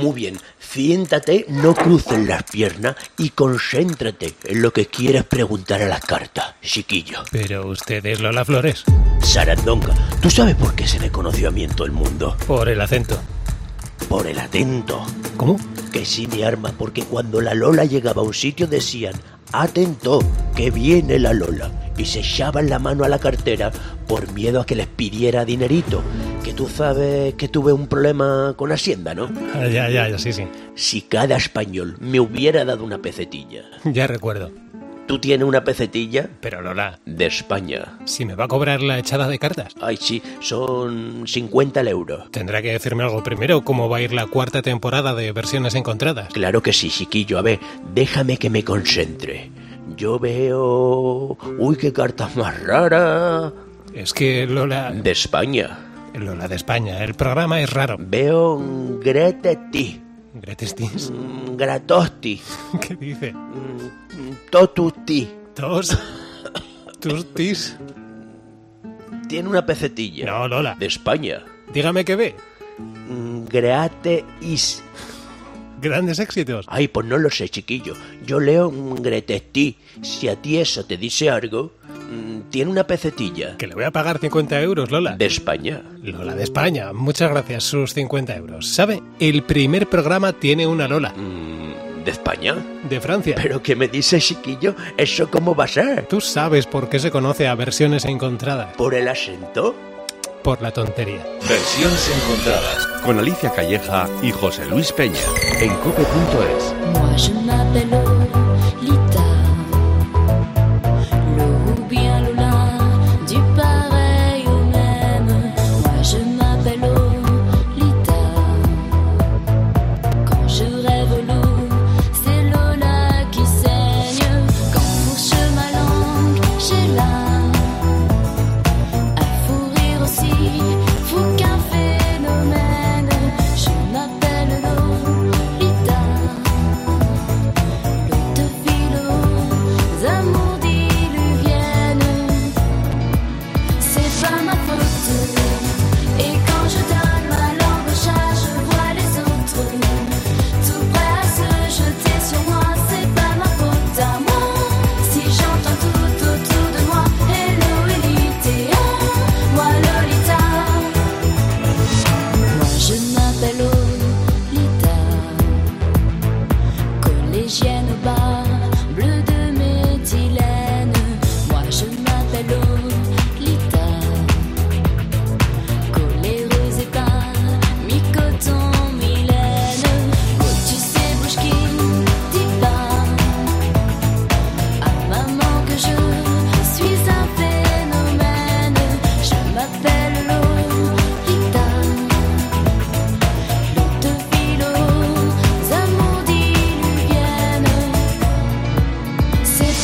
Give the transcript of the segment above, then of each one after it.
Muy bien, siéntate, no cruces las piernas y concéntrate en lo que quieres preguntar a las cartas, chiquillo. Pero usted es Lola Flores. Sarandonga, ¿tú sabes por qué se me conoció a mí en todo el mundo? Por el acento. Por el atento. ¿Cómo? Que sí, mi arma, porque cuando la Lola llegaba a un sitio decían, atento, que viene la Lola. Y se echaban la mano a la cartera por miedo a que les pidiera dinerito. Que tú sabes que tuve un problema con Hacienda, ¿no? Ah, ya, ya, ya, sí, sí. Si cada español me hubiera dado una pesetilla. Ya recuerdo. ¿Tú tienes una pesetilla? Pero Lola, De España. si me va a cobrar la echada de cartas, Ay, sí, son 50 euros. tendrá que decirme algo primero, cómo va a ir la cuarta temporada de versiones encontradas. Claro que sí, chiquillo. A ver, déjame que me concentre. Yo veo... Uy, qué cartas más raras. Es que Lola... De España. Lola de España, el programa es raro. Veo un Greteti, Gretestis, un Gratosti, ¿qué dice? un Totuti. Tos. Tustis. Tiene una pecetilla. No, Lola. De España. Dígame qué ve. Un Greate is. Grandes éxitos. Ay, pues no lo sé, chiquillo. Yo leo un Gretesti. Si a ti eso te dice algo, mm, tiene una pecetilla. Que le voy a pagar 50 euros, Lola. De España. Lola de España. Muchas gracias, sus 50 euros. ¿Sabe? El primer programa tiene una Lola. Mm, ¿De España? De Francia. ¿Pero qué me dices, chiquillo? ¿Eso cómo va a ser? Tú sabes por qué se conoce a versiones encontradas. ¿Por el acento? Por la tontería. Versiones encontradas con Alicia Calleja y José Luis Peña en cope.es.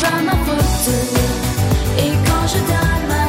pas ma faute. Et quand je donne ma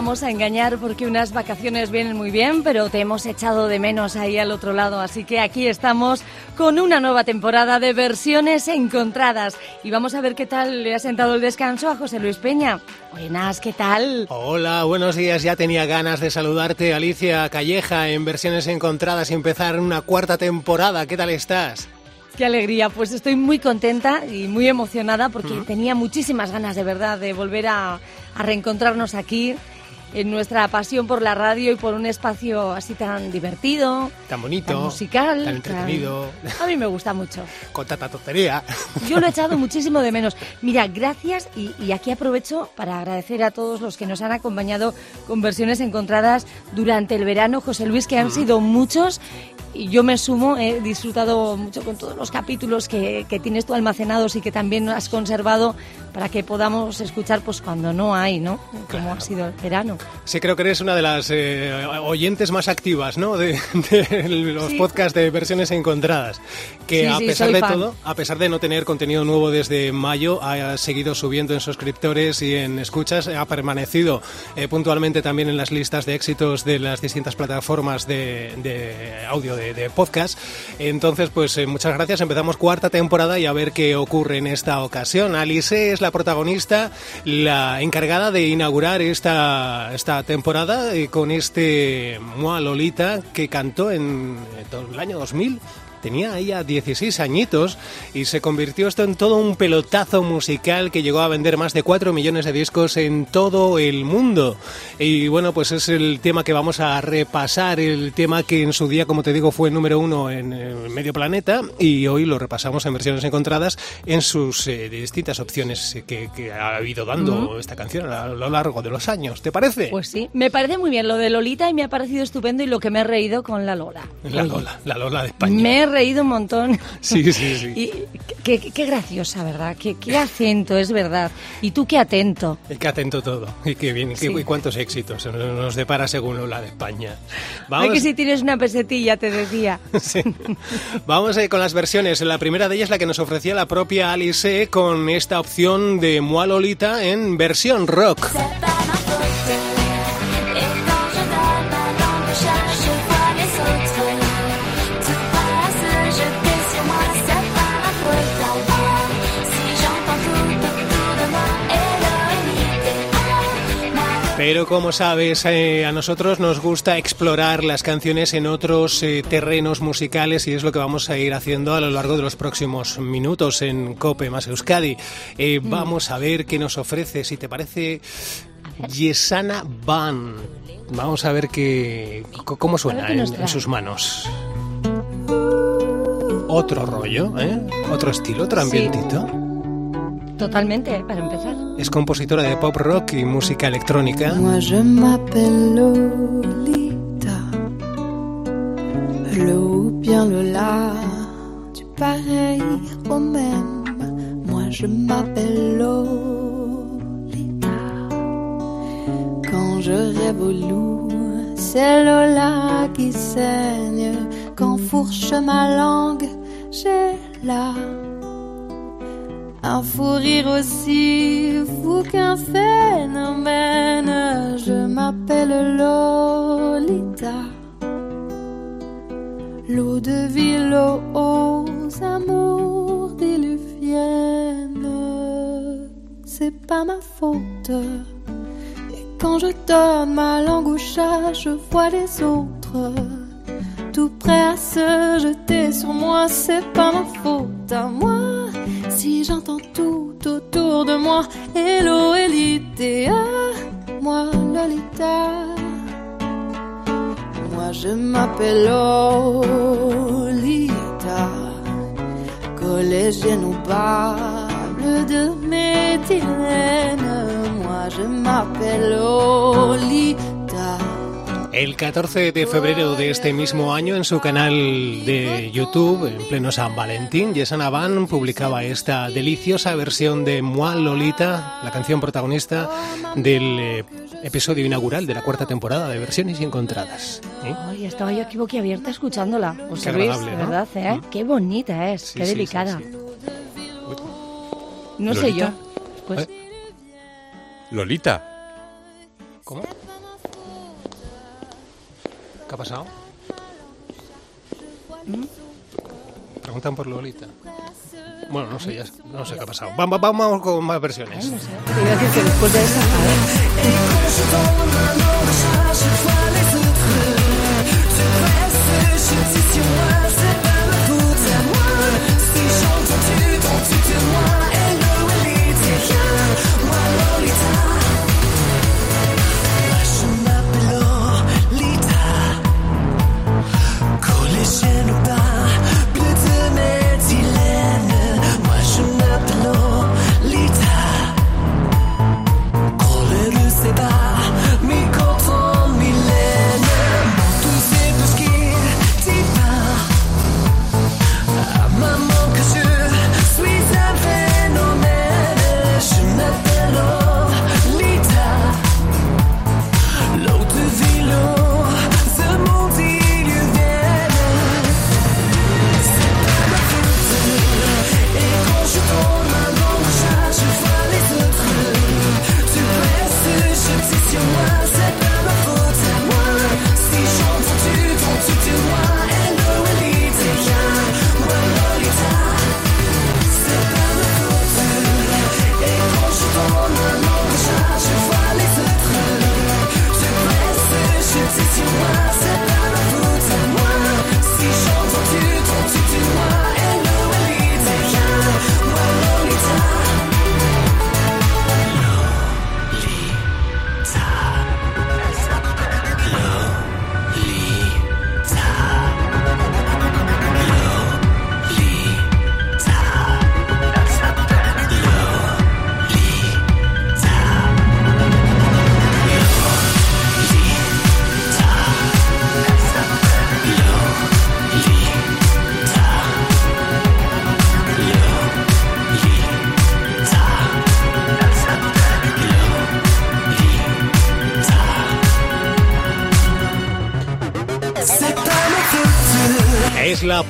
vamos a engañar porque unas vacaciones vienen muy bien, pero te hemos echado de menos ahí al otro lado. Así que aquí estamos con una nueva temporada de versiones encontradas. Y vamos a ver qué tal le ha sentado el descanso a José Luis Peña. Buenas, ¿qué tal? Hola, buenos días. Ya tenía ganas de saludarte, Alicia Calleja, en versiones encontradas y empezar una cuarta temporada. ¿Qué tal estás? Qué alegría, pues estoy muy contenta y muy emocionada porque tenía muchísimas ganas de verdad de volver a, a reencontrarnos aquí en nuestra pasión por la radio y por un espacio así tan divertido, Tan bonito, tan musical, tan entretenido, A mí me gusta mucho. con tanta tontería. Yo lo he echado muchísimo de menos. Mira, gracias y, y aquí aprovecho para agradecer a todos los que nos han acompañado con versiones encontradas durante el verano, José Luis, que han sido muchos y yo me sumo, he disfrutado mucho con todos los capítulos que, que tienes tú almacenados y que también has conservado para que podamos escuchar pues cuando no hay, ¿no? Como ha sido el verano. Sí, creo que eres una de las eh, oyentes más activas, ¿no? De, de los Sí. podcasts de versiones encontradas. Que Sí, a sí, pesar de fan. todo, a pesar de no tener contenido nuevo desde mayo, ha seguido subiendo en suscriptores y en escuchas, ha permanecido eh, puntualmente también en las listas de éxitos de las distintas plataformas de, de audio de, podcast. Entonces, pues eh, muchas gracias. Empezamos cuarta temporada y a ver qué ocurre en esta ocasión. Alice es la protagonista, la encargada de inaugurar esta, esta temporada eh, con este Mua Lolita que cantó en eh, el año 2000. Tenía ella 16 añitos y se convirtió esto en todo un pelotazo musical que llegó a vender más de 4 millones de discos en todo el mundo. Y bueno, pues es el tema que vamos a repasar, el tema que en su día, como te digo, fue número uno en eh, Medio Planeta y hoy lo repasamos en versiones encontradas en sus eh, distintas opciones que, que ha ido dando esta canción a lo largo de los años. ¿Te parece? Pues sí, me parece muy bien lo de Lolita y me ha parecido estupendo y lo que me he reído con la Lola. la Oye, Lola, la Lola de España. Me he reído un montón. Sí, sí, sí. Y qué, qué- qué graciosa, ¿verdad? Qué, qué acento, es verdad. Y tú qué atento. Y qué atento todo. Y qué bien, Sí. y cuántos éxitos nos- depara según Lola de España. Ay, Vamos, que si tienes una pesetilla, te decía. Sí. Vamos eh, con las versiones. La primera de ellas es la que nos ofrecía la propia Alice con esta opción de Moi Lolita en versión rock. Pero como sabes, eh, a nosotros nos gusta explorar las canciones en otros eh, terrenos musicales y es lo que vamos a ir haciendo a lo largo de los próximos minutos en Cope más Euskadi. Eh, Mm. Vamos a ver qué nos ofrece, si te parece, Yesana Van. Vamos a ver qué, cómo suena en, sus manos. Otro rollo, ¿eh? Otro estilo, otro Sí. ambientito. Totalmente, para empezar. Compositora de pop rock y música electrónica. Moi je m'appelle Lolita, Lo ou bien Lola, du pareil au même. Moi je m'appelle Lolita. Quand je rêve au loup, c'est Lola qui saigne. Quand fourche ma langue, j'ai là. Un fou rire aussi fou qu'un phénomène. Je m'appelle Lolita. L'eau de ville aux amours diluviennes. C'est pas ma faute. Et quand je donne ma langue au chat, je vois les autres. Tout prêt à se jeter sur moi, c'est pas ma faute à moi. Si j'entends tout autour de moi, hello Elite, ah, moi Lolita. Moi je m'appelle Lolita, collégienne ou bleu de méthylène. Moi je m'appelle Lolita. El 14 de febrero de este mismo año, en su canal de YouTube, en pleno San Valentín, Yesana Van publicaba esta deliciosa versión de Moi Lolita, la canción protagonista del eh, episodio inaugural de la cuarta temporada de Versiones Encontradas. ¿eh? Ay, estaba yo aquí boquiabierta escuchándola. José Qué Luis, agradable, de ¿no? verdad, ¿eh? Mm. Qué bonita es, Sí, qué sí, delicada. sí, sí. No sé ¿Lolita? yo. Pues ¿Eh? Lolita. ¿Cómo? ¿Qué ha pasado? Preguntan por Lolita. Bueno, no sé, ya, no sé qué ha pasado. Vamos, vamos con más versiones.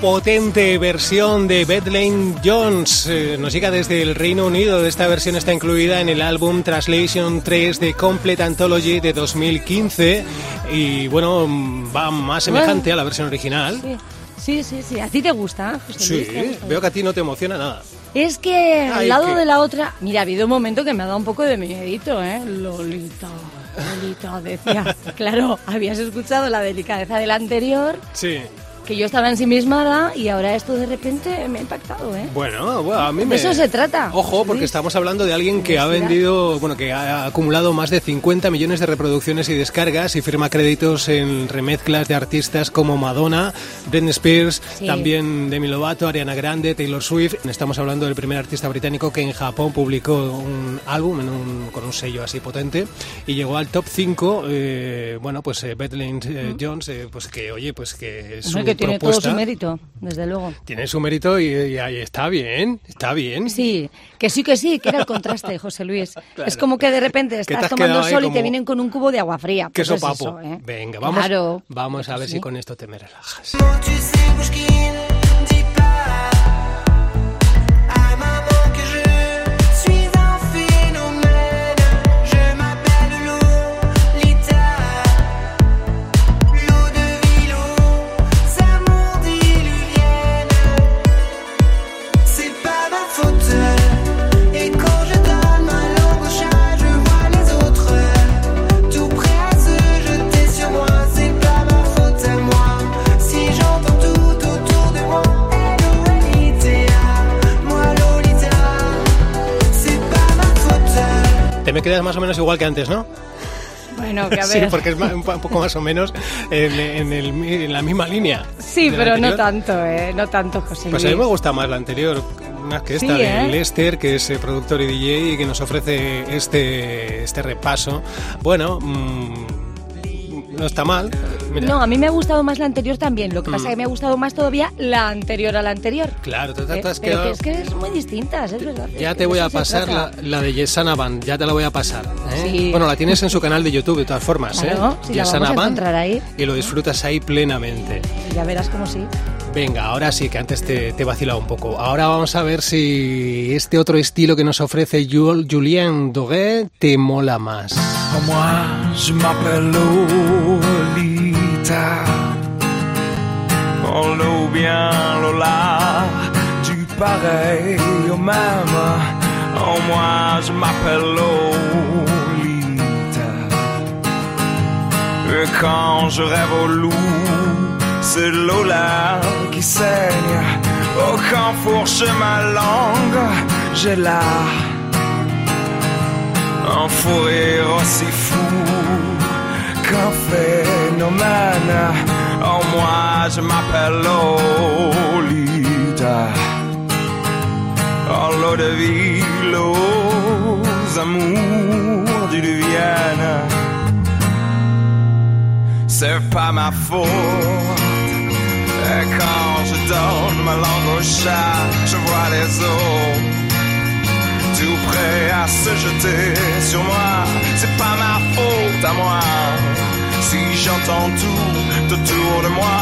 Potente versión de Bethlehem Jones. Eh, nos llega desde el Reino Unido. Esta versión está incluida en el álbum Translation 3 de Complete Anthology de 2015. Y bueno, va más semejante a la versión original. Sí. Sí, sí, sí. ¿A ti te gusta, José Sí? ¿Te gusta? veo que a ti no te emociona nada. Es que al Ay, lado ¿qué? de la otra... Mira, ha habido un momento que me ha dado un poco de miedito, ¿eh? Lolita, Lolita, decía. claro, habías escuchado la delicadeza del anterior, Sí. Que yo estaba ensimismada y ahora esto de repente me ha impactado, ¿eh? Bueno, bueno, a mí De me... eso se trata, Ojo, porque estamos hablando de alguien que ha vendido, bueno, que ha acumulado más de 50 millones de reproducciones y descargas y firma créditos en remezclas de artistas como Madonna, Britney Spears, Sí. también Demi Lovato, Ariana Grande, Taylor Swift. Estamos hablando del primer artista británico que en Japón publicó un álbum en un- con un sello así potente y llegó al top 5. eh, bueno, pues eh, Bethlehem eh, Jones, eh, pues que, oye, pues que es que tiene propuesta. todo su mérito, desde luego. Tiene su mérito y, y ahí está bien, está bien. Sí, que sí, que sí, que era el contraste, José Luis. Es como que de repente te estás tomando sol y te vienen con un cubo de agua fría. Pues Queso es papo. eso, ¿eh? Venga, vamos, Claro. vamos a ver Sí. si con esto te me relajas. Me quedas más o menos igual que antes, ¿no? Bueno, que a Sí, ver. porque es un po- un poco más o menos en, en el en la misma línea. Sí, de pero no tanto, ¿eh? No tanto, José Pues a mí Luis. me gusta más la anterior, más que esta Sí, de ¿eh? Lester, que es eh, productor y DJ y que nos ofrece este, este repaso. Bueno, mm, no está mal. Mira, No, a mí me ha gustado más la anterior también. Lo que pasa Mm. es que me ha gustado más todavía la anterior a la anterior. Claro, te, te- ¿eh? has Pero quedado- que es que es muy distintas, es verdad. Ya es te voy a pasar la, la de Yesana Band, ya te la voy a pasar. ¿eh? Sí. Bueno, la tienes en su canal de YouTube de todas formas. Claro, ¿eh? la Yesana vamos a Band, ahí. Y lo disfrutas ahí plenamente. Ya verás cómo sí. Venga, ahora sí, que antes te, te he vacilado un poco. Ahora vamos a ver si este otro estilo que nos ofrece Jul- Julien Doré te mola más. Moi, je m'appelle Lolita. L'eau bien Lola, du pareil au même. Oh, moi, je m'appelle Lolita. Et quand je rêve au loup, c'est Lola qui saigne. Oh, quand fourche ma langue, j'ai la un fou aussi fou qu'un phénomène. Oh, moi, je m'appelle Lolita. Oh, l'eau de ville aux amours du Vienne. C'est pas ma faute. Au chat, je les autres tout prêt à se jeter sur moi. C'est pas ma faute à moi. Si j'entends tout autour de moi,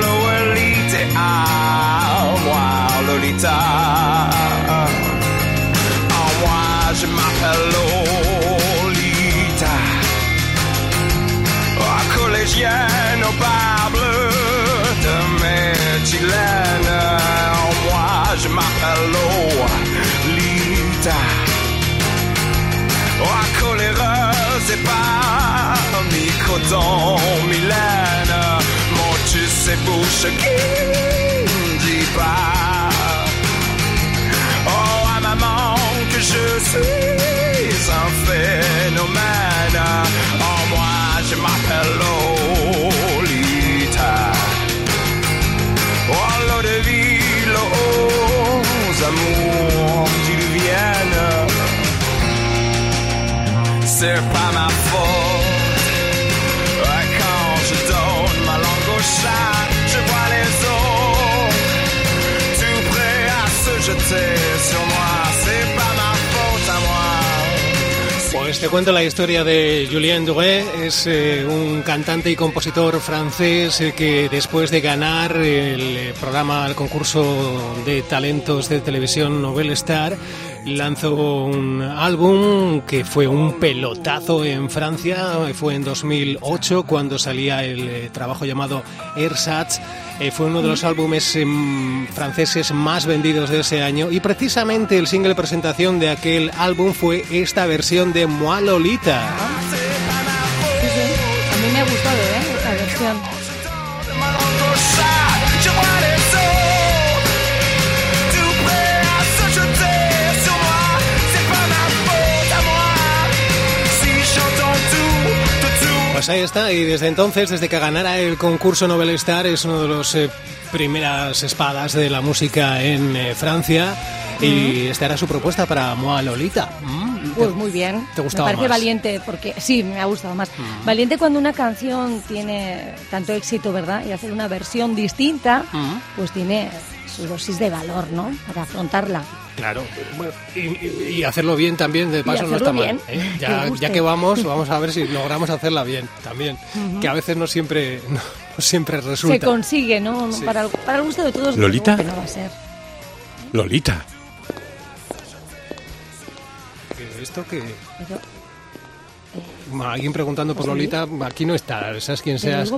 Lolita, ah, moi, Lolita. Oh, moi, je m'appelle Lolita. Oh, collégienne et pas mi-coton, Mylène. Mon tu sais bouche qui dit pas. Oh, à maman, que je suis un phénomène. Oh, moi, je m'appelle Lolita. C'est pas ma faute. Quand je donne ma langue au chat, je vois les autres tout prêts à se jeter sur moi. Pues te cuento la historia de Julien Doré. Es eh, un cantante y compositor francés eh, que después de ganar el eh, programa, el concurso de talentos de televisión Nobel Star, lanzó un álbum que fue un pelotazo en Francia. Fue en 2008 cuando salía el trabajo llamado Ersatz. Eh, fue uno de los álbumes em, franceses más vendidos de ese año y precisamente el single presentación de aquel álbum fue esta versión de Moi Lolita. A mí me ha gustado, ¿eh? Pues ahí está, y desde entonces, desde que ganara el concurso Nobel Star, es uno de los eh, primeras espadas de la música en eh, Francia. Y esta era su propuesta para Moa Lolita. Mm, Pues muy bien. ¿Te gustaba Me parece más? valiente porque sí, me ha gustado más. Valiente cuando una canción tiene tanto éxito, ¿verdad? Y hacer una versión distinta, pues tiene su dosis de valor, ¿no? Para afrontarla. Claro, bueno, y, y- y hacerlo bien también, de paso no está mal. bien, ¿eh? Ya, que vamos, vamos a ver si logramos hacerla bien también. Que a veces no siempre, no siempre resulta. Se consigue, ¿no? Sí. Para, el, para el gusto de todos. ¿Lolita? que no va a ser. Lolita. ¿Esto que Pero, Alguien preguntando por sí. Lolita, aquí no está, seas quien seas,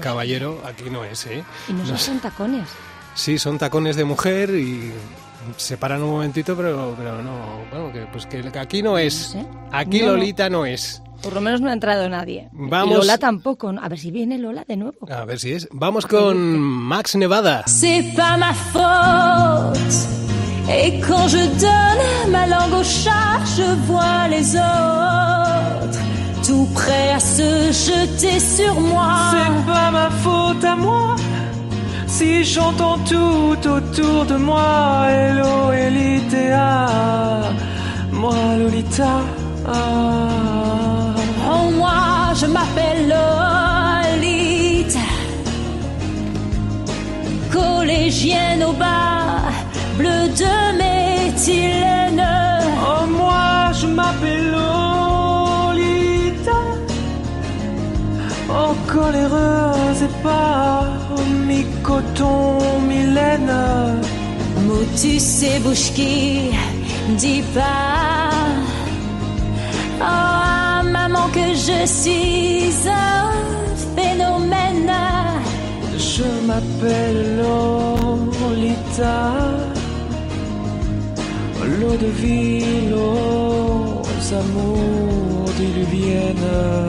caballero, aquí no es, ¿eh? y no son tacones. Sí, son tacones de mujer y se paran un momentito, pero, pero no, bueno, que, pues que aquí no es. No sé. Aquí No. Lolita no es. Por lo menos no ha entrado nadie. Vamos. Lola tampoco. ¿no? A ver si viene Lola de nuevo. A ver si es. Vamos con Max Nevada. C'est pas ma faute. Et quand je donne ma langue au chat, je vois les autres tout prêts à se jeter sur moi. C'est pas ma faute à moi si j'entends tout autour de moi. Hello, Elitea, moi Lolita. Oh, moi, je m'appelle Lolita. Collégienne au bas, bleu de méthylène. Oh, moi je m'appelle Lolita. Oh, coléreuse et pas mi-coton, mi-laine. Motus et bouche qui dit pas Oh maman que je suis un phénomène Je m'appelle Lolita. L'eau de ville aux amours diluviennes.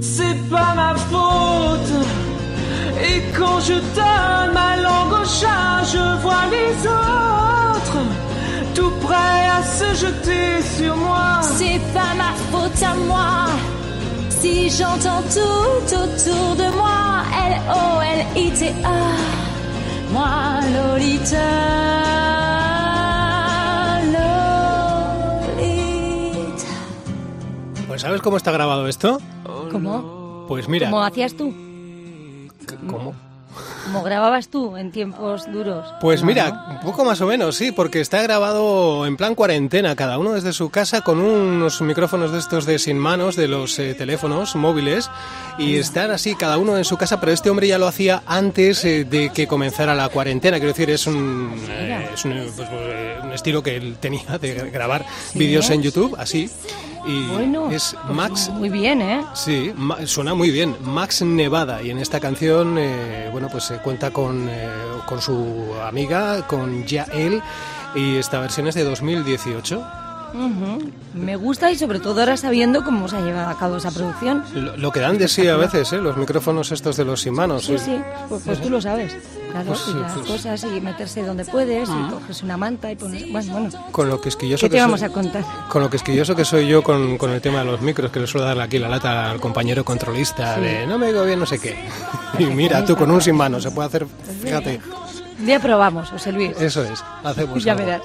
C'est pas ma faute. Quand je donne ma langue au chat, je vois les autres tout prêts à se jeter sur moi. C'est pas ma faute à moi Si j'entends tout autour de moi L-O-L-I-T-A Moi Lolita Lolita Pues ¿sabes cómo está grabado esto? ¿Cómo? Pues mira, ¿Cómo hacías tú? ¿cómo? ¿Cómo grababas tú en tiempos duros? Pues No, mira, un poco más o menos, sí, porque está grabado en plan cuarentena, cada uno desde su casa con unos micrófonos de estos de sin manos de los eh, teléfonos móviles y estar así cada uno en su casa, pero este hombre ya lo hacía antes eh, de que comenzara la cuarentena, quiero decir, es un, eh, es un, pues, un estilo que él tenía de grabar vídeos en YouTube, así, y Bueno, es pues Max Muy bien, ¿eh? Sí, ma- suena muy bien. Max Nevada. Y en esta canción, eh, bueno, pues se cuenta con, eh, con su amiga, con Yael. Y esta versión es de 2018. Ujú. Me gusta y sobre todo ahora sabiendo cómo se ha llevado a cabo esa producción. Lo, lo que dan de sí a veces, ¿eh? Los micrófonos estos de los sin manos. Sí, ¿eh? sí, pues, pues tú lo sabes. Claro, Pues y las pues- cosas y meterse donde puedes y coges una manta y pones... Bueno, bueno, Con lo quisquilloso ¿qué que te vamos soy- a contar? Con lo quisquilloso que soy yo con, con el tema de los micros, que le suelo darle aquí la lata al compañero controlista de no me digo bien, no sé qué. Y mira, tú con un sin manos se puede hacer, fíjate. Un día probamos, José Luis. Eso es, hacemos Ya algo. verás.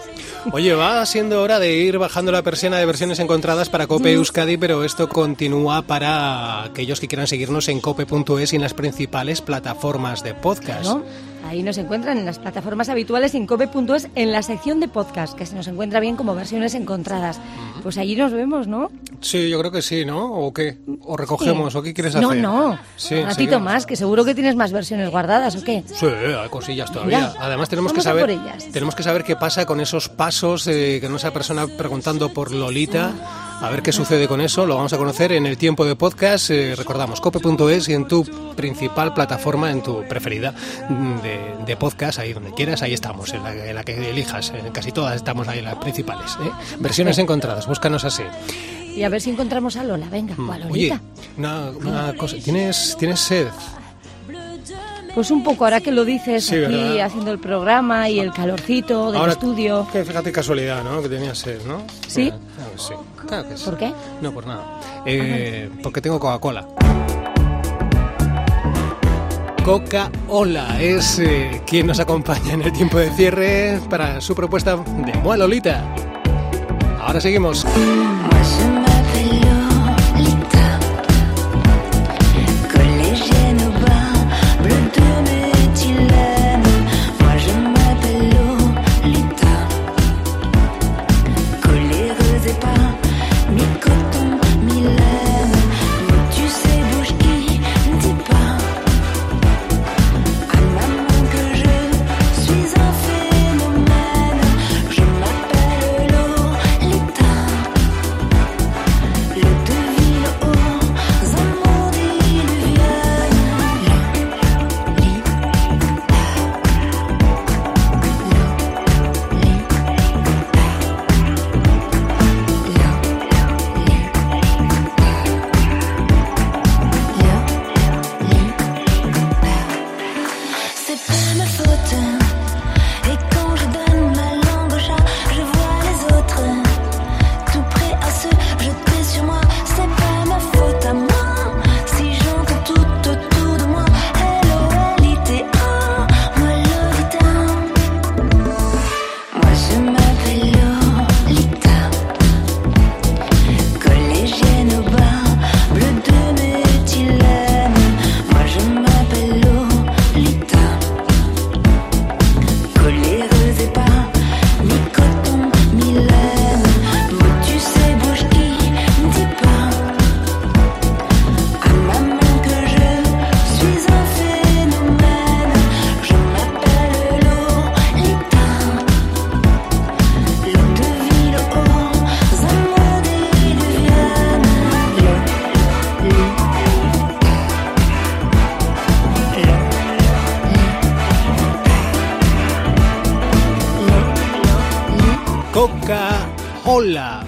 Oye, va siendo hora de ir bajando la persiana de versiones encontradas para Cope Euskadi, pero esto continúa para aquellos que quieran seguirnos en cope.es y en las principales plataformas de podcast. Ahí nos encuentran en las plataformas habituales en cope.es en la sección de podcast, que se nos encuentra bien como versiones encontradas. Pues allí nos vemos, ¿no? Sí, yo creo que sí, ¿no? ¿O qué? ¿O recogemos? Sí. ¿O qué quieres No, hacer? no. Sí, Un ratito seguimos. más, que seguro que tienes más versiones guardadas, ¿o qué? Sí, hay cosillas todavía. Además tenemos que vamos saber tenemos que saber qué pasa con esos pasos eh, que no esa persona preguntando por Lolita. A ver qué sucede con eso, lo vamos a conocer en el tiempo de podcast. eh, recordamos, cope.es y en tu principal plataforma, en tu preferida mm, de, de podcast, ahí donde quieras, ahí estamos, en la, en la que elijas. En casi todas estamos ahí, en las principales. ¿eh? Versiones encontradas, búscanos así. Y a ver si encontramos a Lola, venga, o a Mm. Oye, Lolita. una, una cosa, ¿tienes, ¿tienes sed? Pues un poco, ahora que lo dices, Sí, aquí ¿verdad? haciendo el programa y el calorcito del Ahora- estudio. Que fíjate casualidad, ¿no? Que tenías sed, ¿no? ¿Sí? Claro que sí. Claro que sí. ¿Por qué? No, por nada. Eh, porque tengo Coca-Cola. Coca-Ola es eh, quien nos acompaña en el tiempo de cierre para su propuesta de Mua Lolita. Ahora seguimos.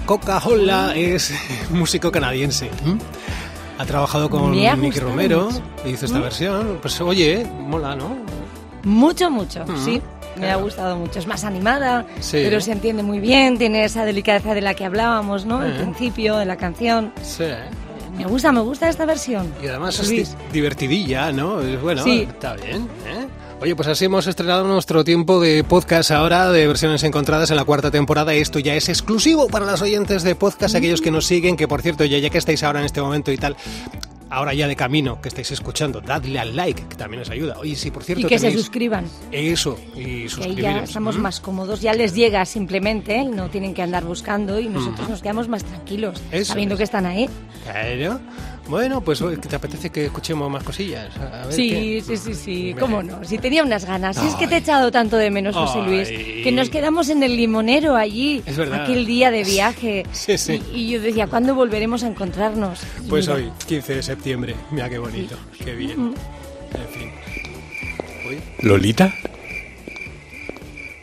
Coca-Cola. Es músico canadiense. ¿m? Ha trabajado con ha Nicky Romero mucho. y hizo esta versión. Pues oye, mola, ¿no? Mucho, mucho, Mm, sí. Me ha gustado mucho. Es más animada, Sí. pero se entiende muy bien. Tiene esa delicadeza de la que hablábamos, ¿no? Al Eh. principio de la canción. Sí. Me gusta, me gusta esta versión. Y además es divertidilla, ¿no? Bueno, Sí. está bien. ¿eh? Oye, pues así hemos estrenado nuestro tiempo de podcast ahora de versiones encontradas en la cuarta temporada. Esto ya es exclusivo para los oyentes de podcast, aquellos que nos siguen, que por cierto, ya, ya que estáis ahora en este momento y tal, ahora ya de camino que estáis escuchando, dadle al like, que también os ayuda. Oye, sí, por cierto, Y que se suscriban. Eso, y Que suscribiros. ya estamos más cómodos, ya les llega simplemente, ¿eh? no tienen que andar buscando y nosotros nos quedamos más tranquilos, Eso sabiendo es. que están ahí. Claro. Bueno, pues ¿te apetece que escuchemos más cosillas? A ver Sí, qué- sí, sí, sí, cómo no. Si tenía unas ganas. Si es que te he echado tanto de menos, José Luis, Ay. que nos quedamos en el limonero allí, Es verdad. aquel día de viaje. Sí, sí. Y, y yo decía, ¿cuándo volveremos a encontrarnos? Y Pues mira, hoy, 15 de septiembre. Mira qué bonito, qué bien. En fin. ¿Lolita?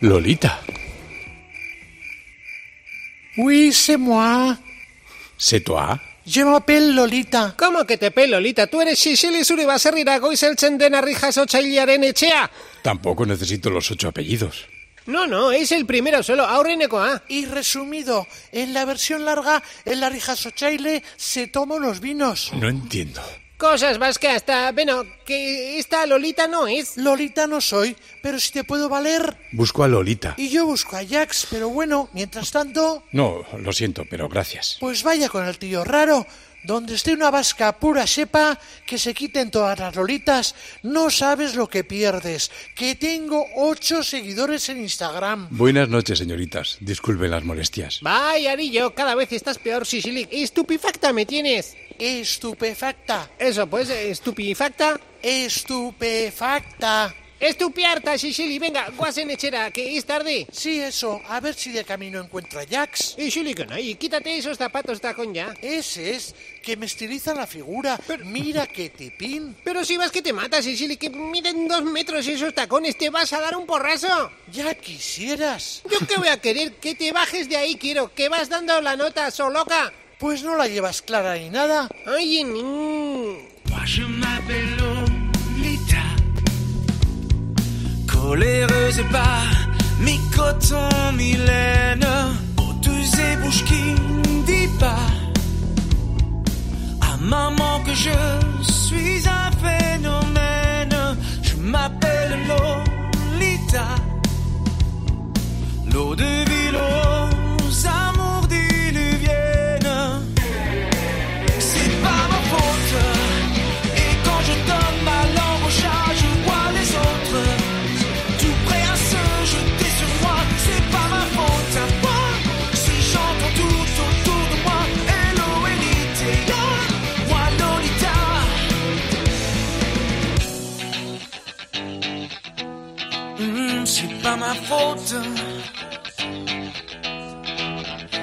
Lolita. Oui, c'est moi. ¿C'est toi? Je m'appelle Lolita. ¿Cómo que te pelo, Lolita? ¿Tú eres Sisili Suribaserrira Goiselchen de Narrijas Ochailiaren Echea? Tampoco necesito los ocho apellidos. No, no, es el primero solo. Aurenecoa. Y resumido, en la versión larga, en la Rijasochaile se toman los vinos. No entiendo. Cosas más que hasta... Bueno, que esta Lolita no es. Lolita no soy, pero si te puedo valer. Busco a Lolita. Y yo busco a Jax, pero bueno, mientras tanto, No, lo siento, pero gracias. pues vaya con el tío raro. Donde esté una vasca pura sepa, que se quiten todas las lolitas, no sabes lo que pierdes. Que tengo ocho seguidores en Instagram. Buenas noches, señoritas. Disculpen las molestias. Vaya, Arillo, cada vez estás peor, Sisili. Estupefacta me tienes. Estupefacta. Eso, pues, estupefacta. Estupefacta. Estupiarta, Sisili. Venga, guasen echera, que es tarde. Sí, eso. A ver si de camino encuentro a Jax. Y no, y quítate esos zapatos tacón ya. Ese es, que me estiliza la figura. Mira qué tipín. Pero si vas que te matas, Sisili, que miden dos metros esos tacones, te vas a dar un porrazo. Ya quisieras. ¿Yo qué voy a querer? Que te bajes de ahí, quiero. Que vas dando la nota, soloca. Pues no la llevas clara ni nada. Ay, ni... Coléreuse et pas mi-coton, mi-laine Boteuse et bouche qui ne dit pas À maman que je suis un phénomène. Je m'appelle Lolita. L'eau de ville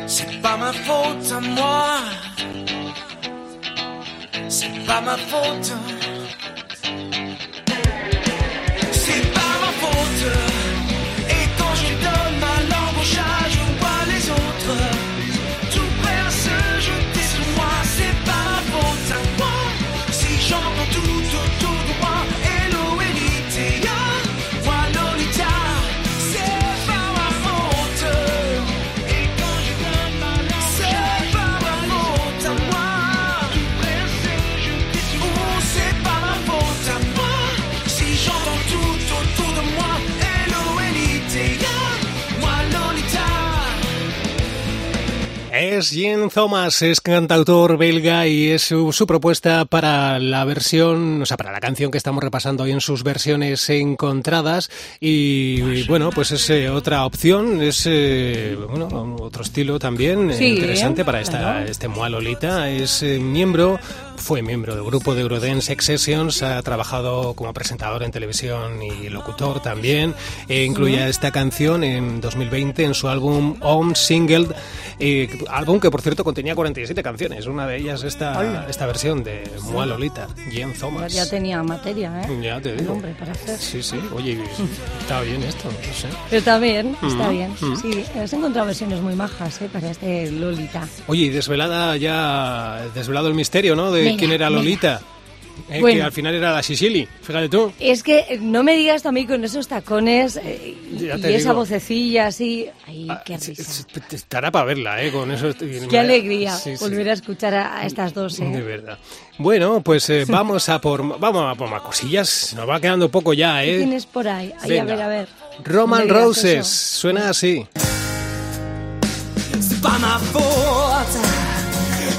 C'est pas ma faute à moi. C'est pas ma faute. Es Jen Thomas, es cantautor belga y es su, su propuesta para la versión, o sea, para la canción que estamos repasando hoy en sus versiones encontradas. Y bueno, pues es eh, otra opción, es eh, bueno, otro estilo también eh, Sí, interesante para esta, claro. este Moalolita. Es eh, miembro, fue miembro del grupo de Eurodance Sessions, ha trabajado como presentador en televisión y locutor también. E incluye esta canción en 2020 en su álbum Home Single, eh, álbum que por cierto contenía 47 canciones. Una de ellas esta, Hola. esta versión de Moa Lolita, Jen Thomas. Ya tenía materia, ¿eh? Ya te digo. hombre para hacer. Sí, sí. Oye, está bien esto, no sé. Pero está bien, está Mm, bien. mm. Sí, has encontrado versiones muy majas, ¿eh? Para este Lolita. Oye, y desvelada ya, desvelado el misterio, ¿no? De Venga, quién era. Lolita. Eh, Bueno. Que al final era la Sicily, fíjate tú. Es que eh, no me digas tú a mí con esos tacones eh, y, y esa vocecilla así. Ay, Ah, qué sí, risa. sí, Estará para verla, ¿eh? Con eso. Qué alegría Sí, sí. volver a escuchar a, a estas dos, De ¿eh? verdad. Bueno, pues eh, vamos a por vamos a por más cosillas. Nos va quedando poco ya, ¿Qué ¿eh? tienes por ahí? Ay, Venga. a ver, a ver. Roman Roses, eso. suena así.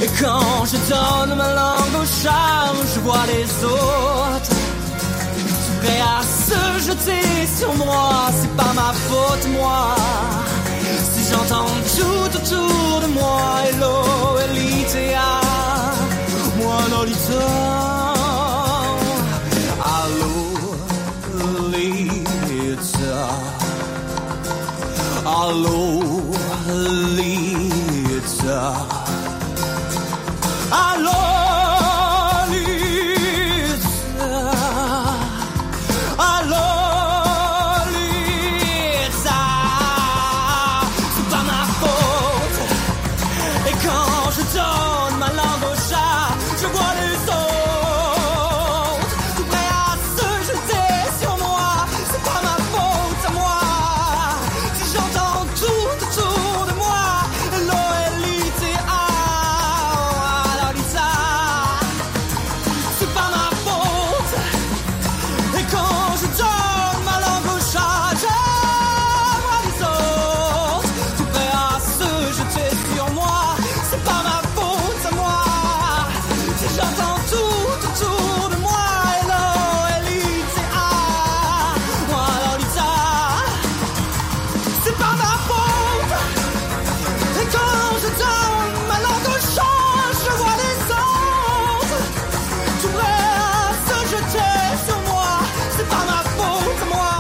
Et quand je donne ma langue au chat, je vois les autres. Tout prêt à se jeter sur moi, c'est pas ma faute, moi. Si j'entends tout autour de moi, hello, Elitea, moi, Lolita. Allô, Lolita. Allô, Lita.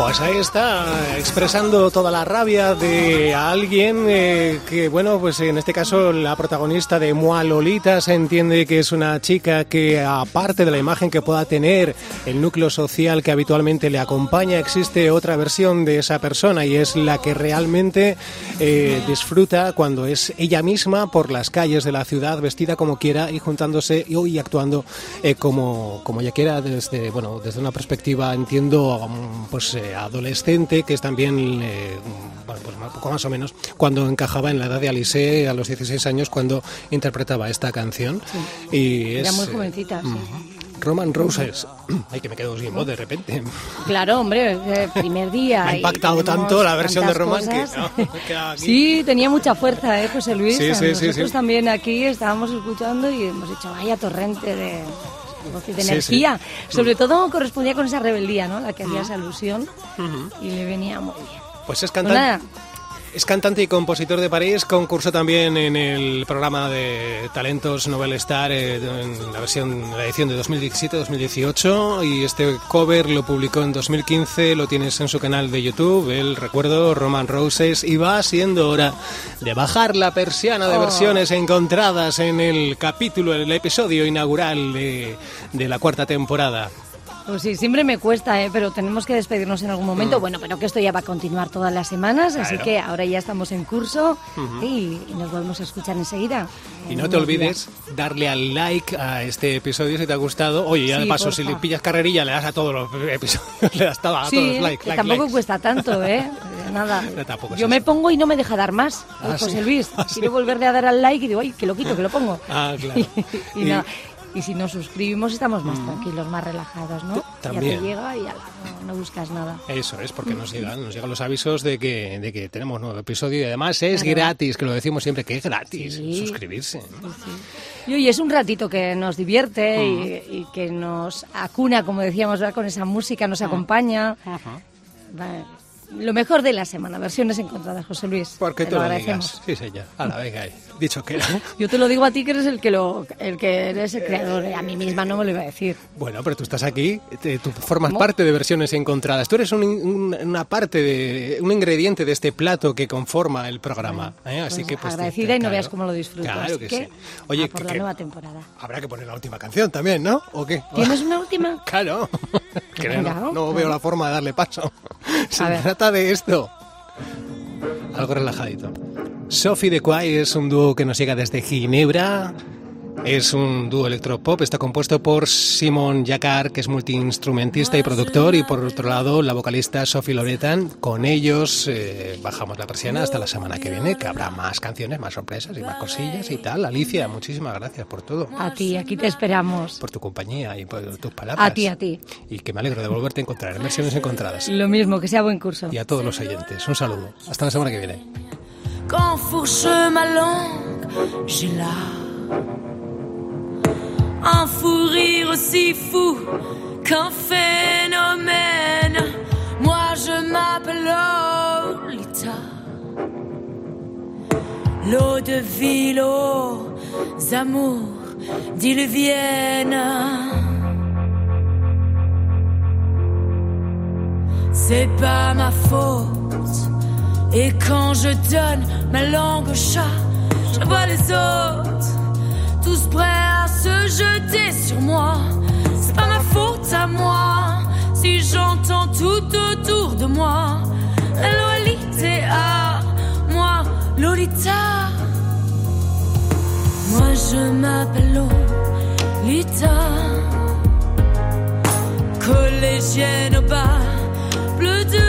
Pues ahí está, expresando toda la rabia de alguien eh, que, bueno, pues en este caso la protagonista de Mua Lolita se entiende que es una chica que, aparte de la imagen que pueda tener el núcleo social que habitualmente le acompaña, existe otra versión de esa persona y es la que realmente eh, disfruta cuando es ella misma por las calles de la ciudad, vestida como quiera y juntándose y, y actuando eh, como, como ella quiera desde, bueno, desde una perspectiva, entiendo, um, pues adolescente, que es también, eh, bueno, pues un poco más o menos, cuando encajaba en la edad de Alice a los 16 años cuando interpretaba esta canción. Y Era es, muy eh, jovencita, sí. Roman Roses. Ay, que me quedo sin voz de repente. Claro, hombre, eh, primer día. Me ha impactado tanto la versión de Roman que no, me. Sí, tenía mucha fuerza, ¿eh, José Luis? Sí, sí, sí, Nosotros sí. también aquí estábamos escuchando y hemos dicho, vaya torrente de, de Sí, energía. sí. Sobre todo correspondía con esa rebeldía, ¿no? La que hacías alusión y le venía muy bien. Pues es Pues cantante. Es cantante y compositor de París, concursó también en el programa de talentos Novel Star eh, en la versión, la edición de 2017-2018 y este cover lo publicó en 2015, lo tienes en su canal de YouTube, el recuerdo Roman Roses y va siendo hora de bajar la persiana de Oh. versiones encontradas en el capítulo, el episodio inaugural de, de la cuarta temporada. Pues sí, siempre me cuesta, ¿eh? Pero tenemos que despedirnos en algún momento. Bueno, pero que esto ya va a continuar todas las semanas, así Mm. Que ahora ya estamos en curso y, y nos volvemos a escuchar enseguida. Y no te olvides darle al like a este episodio si te ha gustado. Oye, ya de paso, si le pillas carrerilla, le das a todos los episodios, le das a Sí, todos los like, que like, tampoco likes. cuesta tanto, ¿eh? Eh, Nada. No, Yo me pongo y no me deja dar más, Ah, José. Luis. Ah. Quiero volverle a dar al like y digo, ay, que lo quito, que lo pongo. Ah, claro. y, Y- nada. Y si nos suscribimos estamos más tranquilos, más relajados, ¿no? Ya también. te llega y ala, no, no buscas nada. Eso es, porque nos llegan, nos llegan los avisos de que, de que tenemos nuevo episodio y además es Claro. gratis, que lo decimos siempre, que es gratis Sí. suscribirse. Y oye, es un ratito que nos divierte Mm. y, y que nos acuna, como decíamos, ¿verdad? con esa música, Mm. nos acompaña. Va, Lo mejor de la semana, versiones encontradas, José Luis. Porque Te tú lo lo digas. Sí, señor. Ahora, venga ahí. Dicho que Yo te lo digo a ti que eres el que lo, el que eres el creador. A mí misma no me lo iba a decir. Bueno, pero tú estás aquí, te- tú formas ¿Cómo? parte de versiones encontradas. Tú eres un- un- una parte de un ingrediente de este plato que conforma el programa. ¿eh? Así Pues que pues, agradecida y no veas cómo lo disfruto. Claro que, que, sí. Oye, a por que- la nueva temporada. habrá que poner la última canción también, ¿no? ¿O qué? ¿Tienes una última? Claro. que no, no claro. veo la forma de darle paso. Se trata de esto. Algo relajadito. Sophie de Quay es un dúo que nos llega desde Ginebra. Es un dúo electropop, está compuesto por Simon Jacquard, que es multiinstrumentista y productor, y por otro lado la vocalista Sophie Loretan. Con ellos eh, bajamos la persiana hasta la semana que viene, que habrá más canciones, más sorpresas y más cosillas y tal. Alicia, muchísimas gracias por todo, A ti, aquí te esperamos. por tu compañía y por tus palabras. A ti, a ti. Y que me alegro de volverte a encontrar en versiones encontradas. Lo mismo, que sea buen curso. Y a todos los oyentes, un saludo. Hasta la semana que viene. Quand fourche ma langue, j'ai là un fou rire aussi fou qu'un phénomène. Moi je m'appelle Lolita, l'eau de ville aux amours diluviennes. C'est pas ma faute. Et quand je donne ma langue au chat, je vois les autres tous prêts à se jeter sur moi. C'est pas ma faute à moi si j'entends tout autour de moi. Lolita, moi Lolita. Moi je m'appelle Lolita. Collégienne au bas, bleu de